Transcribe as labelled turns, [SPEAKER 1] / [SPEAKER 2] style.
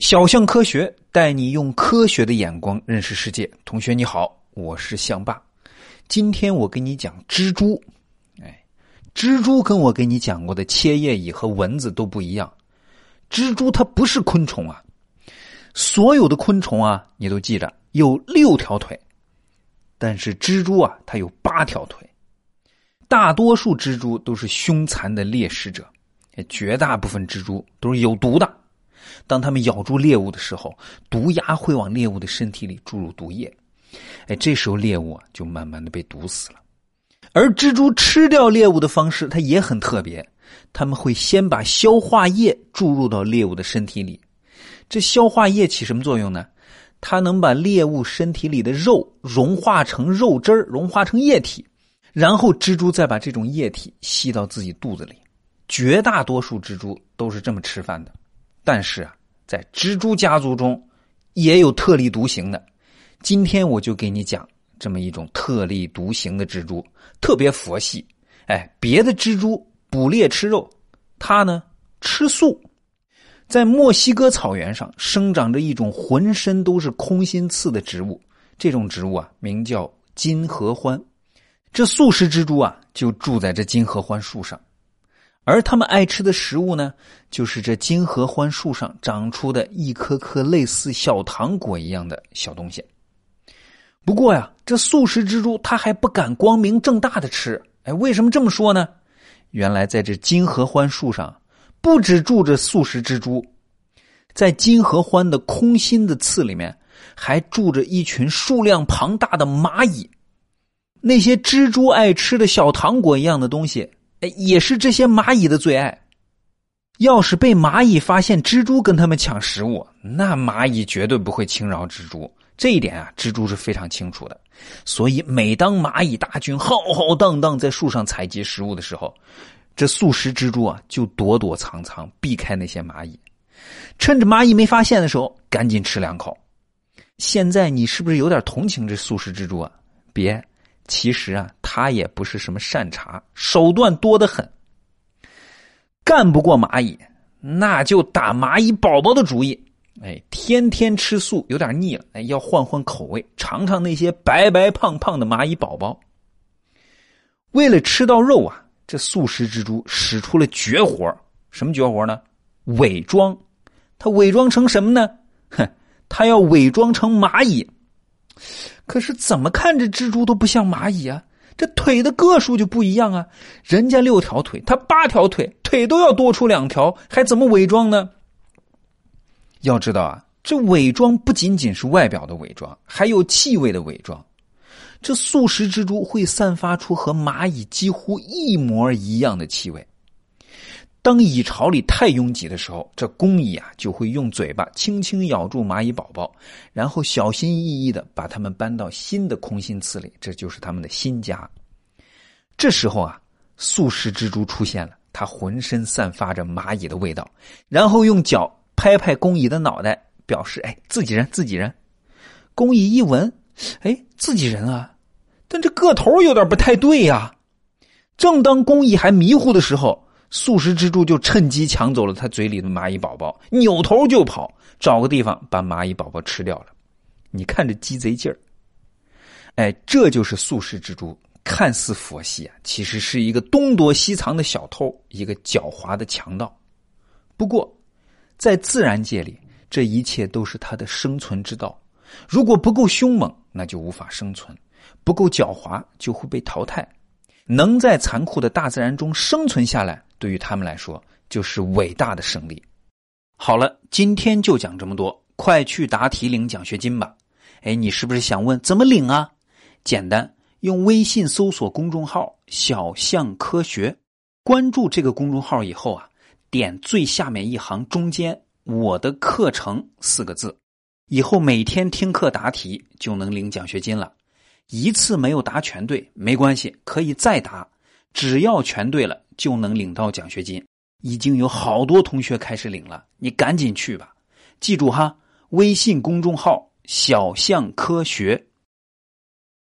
[SPEAKER 1] 小象科学带你用科学的眼光认识世界。同学你好，我是象爸。今天我给你讲蜘蛛。哎，蜘蛛跟我给你讲过的切叶蚁和蚊子都不一样。蜘蛛它不是昆虫啊。所有的昆虫啊，你都记着有六条腿，但是蜘蛛啊，它有八条腿。大多数蜘蛛都是凶残的猎食者，绝大部分蜘蛛都是有毒的。当它们咬住猎物的时候，毒牙会往猎物的身体里注入毒液，哎，这时候猎物啊就慢慢的被毒死了。而蜘蛛吃掉猎物的方式，它也很特别，他们会先把消化液注入到猎物的身体里。这消化液起什么作用呢？它能把猎物身体里的肉融化成肉汁，融化成液体，然后蜘蛛再把这种液体吸到自己肚子里。绝大多数蜘蛛都是这么吃饭的。但是啊，在蜘蛛家族中，也有特立独行的。今天我就给你讲这么一种特立独行的蜘蛛，特别佛系。哎，别的蜘蛛捕猎吃肉，它呢吃素。在墨西哥草原上生长着一种浑身都是空心刺的植物，这种植物啊名叫金合欢。这素食蜘蛛啊就住在这金合欢树上。而他们爱吃的食物呢，就是这金合欢树上长出的一颗颗类似小糖果一样的小东西。不过呀，这素食蜘蛛它还不敢光明正大的吃。哎，为什么这么说呢？原来在这金合欢树上，不止住着素食蜘蛛，在金合欢的空心的刺里面，还住着一群数量庞大的蚂蚁。那些蜘蛛爱吃的小糖果一样的东西。哎，也是这些蚂蚁的最爱。要是被蚂蚁发现蜘蛛跟他们抢食物，那蚂蚁绝对不会轻饶蜘蛛。这一点啊，蜘蛛是非常清楚的。所以，每当蚂蚁大军浩浩荡荡在树上采集食物的时候，这素食蜘蛛啊就躲躲藏藏，避开那些蚂蚁，趁着蚂蚁没发现的时候，赶紧吃两口。现在你是不是有点同情这素食蜘蛛啊？别。其实啊，他也不是什么善茬，手段多得很。干不过蚂蚁，那就打蚂蚁宝宝的主意。哎，天天吃素有点腻了，哎，要换换口味，尝尝那些白白胖胖的蚂蚁宝宝。为了吃到肉啊，这素食蜘蛛使出了绝活什么绝活呢？伪装。他伪装成什么呢？哼，他要伪装成蚂蚁。可是怎么看这蜘蛛都不像蚂蚁啊？这腿的个数就不一样啊！人家六条腿，它八条腿，腿都要多出两条，还怎么伪装呢？要知道啊，这伪装不仅仅是外表的伪装，还有气味的伪装。这素食蜘蛛会散发出和蚂蚁几乎一模一样的气味。当蚁巢里太拥挤的时候，这工蚁啊就会用嘴巴轻轻咬住蚂蚁宝宝，然后小心翼翼的把它们搬到新的空心刺里，这就是他们的新家。这时候啊，素食蜘蛛出现了，它浑身散发着蚂蚁的味道，然后用脚拍拍工蚁的脑袋，表示：“哎，自己人，自己人。”工蚁一闻，哎，自己人啊，但这个头有点不太对呀。正当工蚁还迷糊的时候，素食蜘蛛就趁机抢走了他嘴里的蚂蚁宝宝，扭头就跑，找个地方把蚂蚁宝宝吃掉了。你看这鸡贼劲儿！哎，这就是素食蜘蛛，看似佛系啊，其实是一个东躲西藏的小偷，一个狡猾的强盗。不过，在自然界里，这一切都是它的生存之道。如果不够凶猛，那就无法生存；不够狡猾，就会被淘汰。能在残酷的大自然中生存下来。对于他们来说，就是伟大的胜利。好了，今天就讲这么多，快去答题领奖学金吧！哎，你是不是想问怎么领啊？简单，用微信搜索公众号“小象科学”，关注这个公众号以后啊，点最下面一行中间“我的课程”四个字，以后每天听课答题就能领奖学金了。一次没有答全对没关系，可以再答。只要全对了，就能领到奖学金。已经有好多同学开始领了，你赶紧去吧。记住哈，微信公众号“小象科学”。